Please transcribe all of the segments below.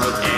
Lord.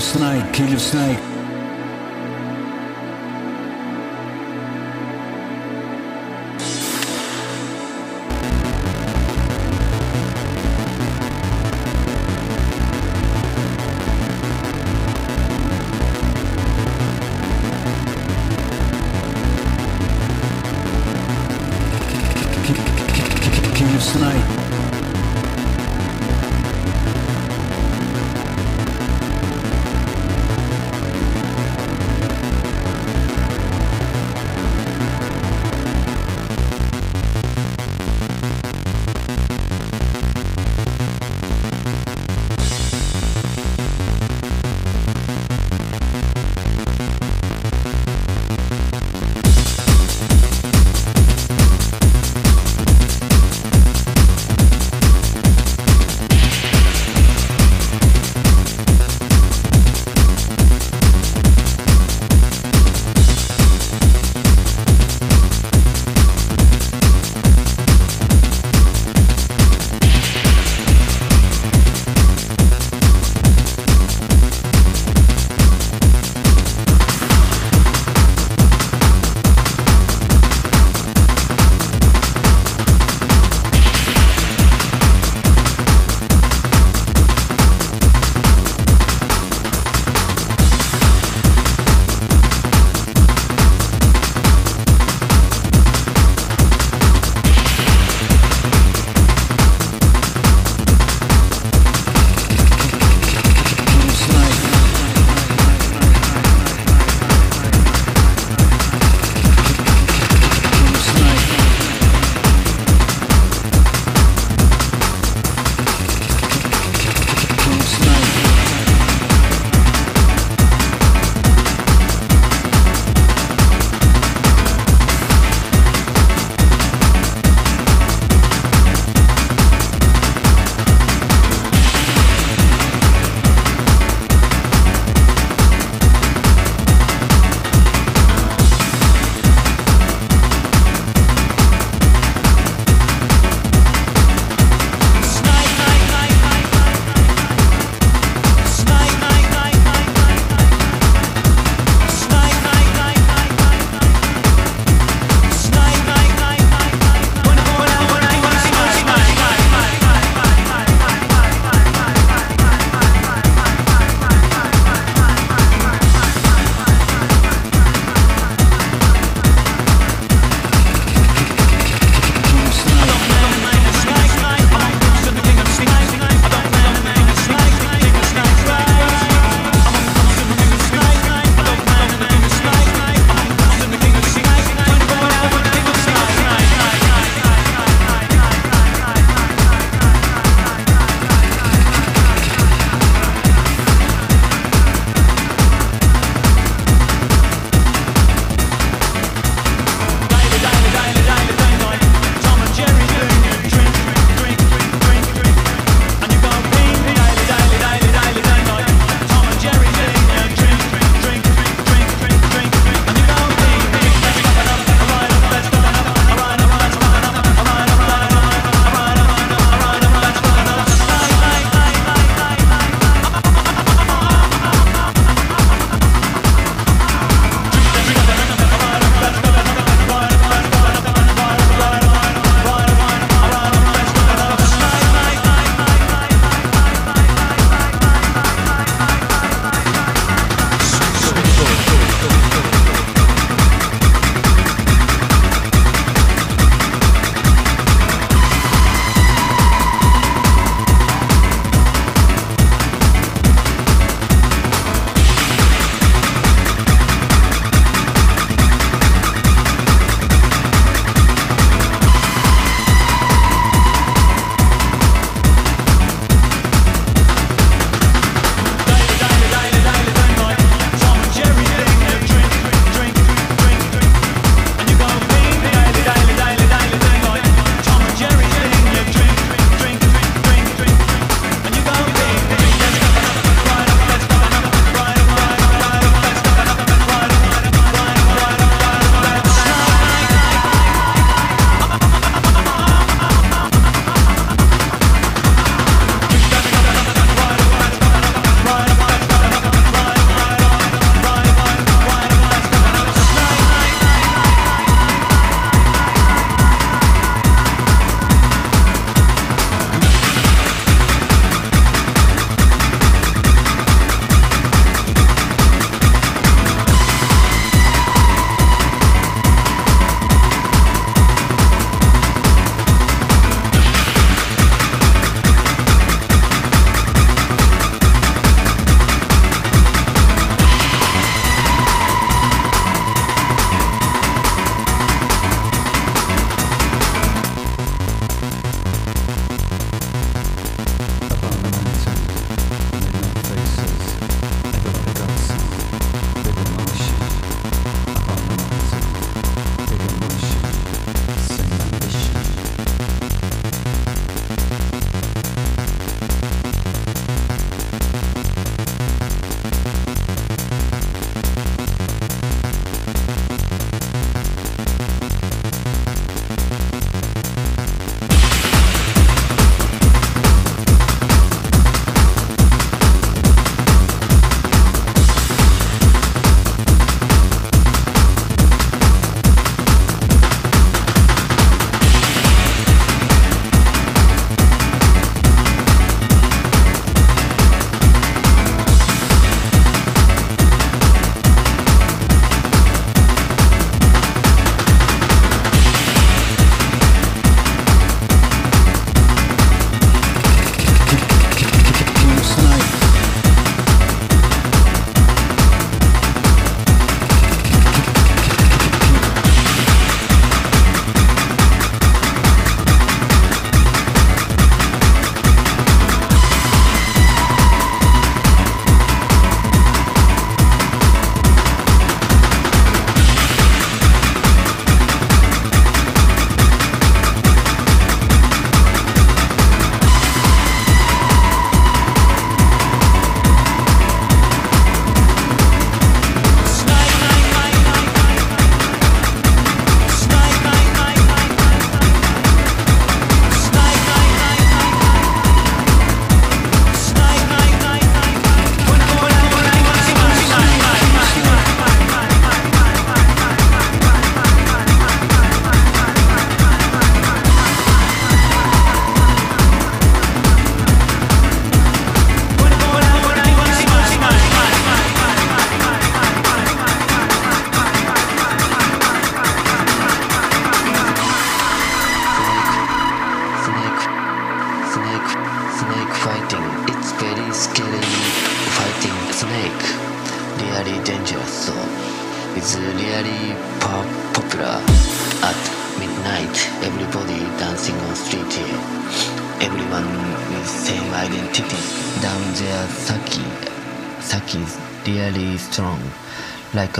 Snake, king of snake.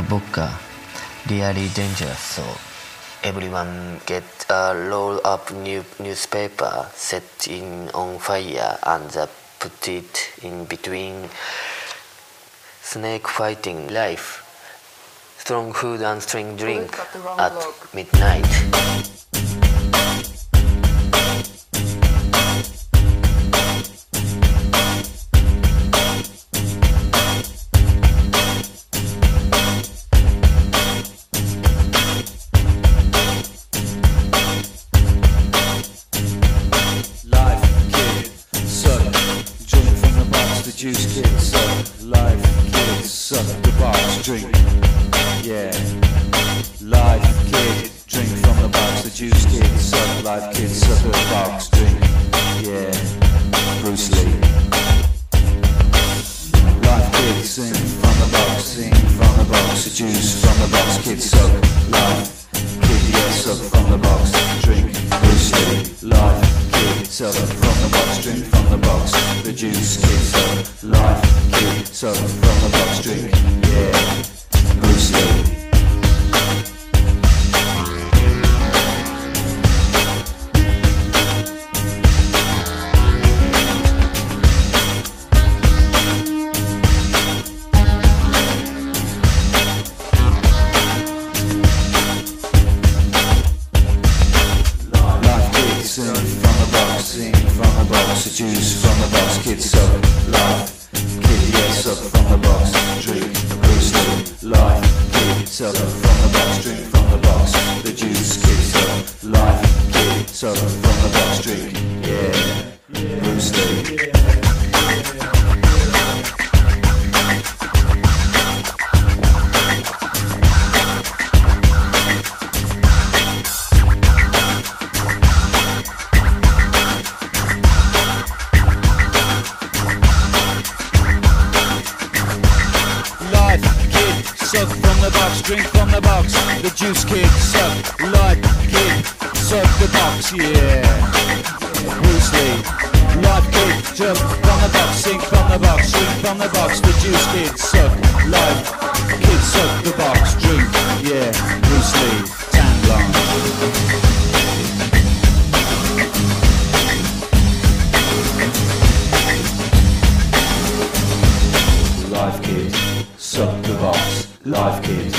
the book really dangerous so everyone get a roll up new newspaper set in on fire and uh, put it in between snake fighting life strong food and strong drink at midnight. Tuesday. Suck from the box, drink from the box. The juice kid, suck, Light kid, suck the box, yeah. Bruce Lee life could jump from the box, sink from the box, drink from the box, the juice kids suck life, kids suck the box, drink, yeah, Bruce Lee, tan blonde. Life kids, suck the box, life kids.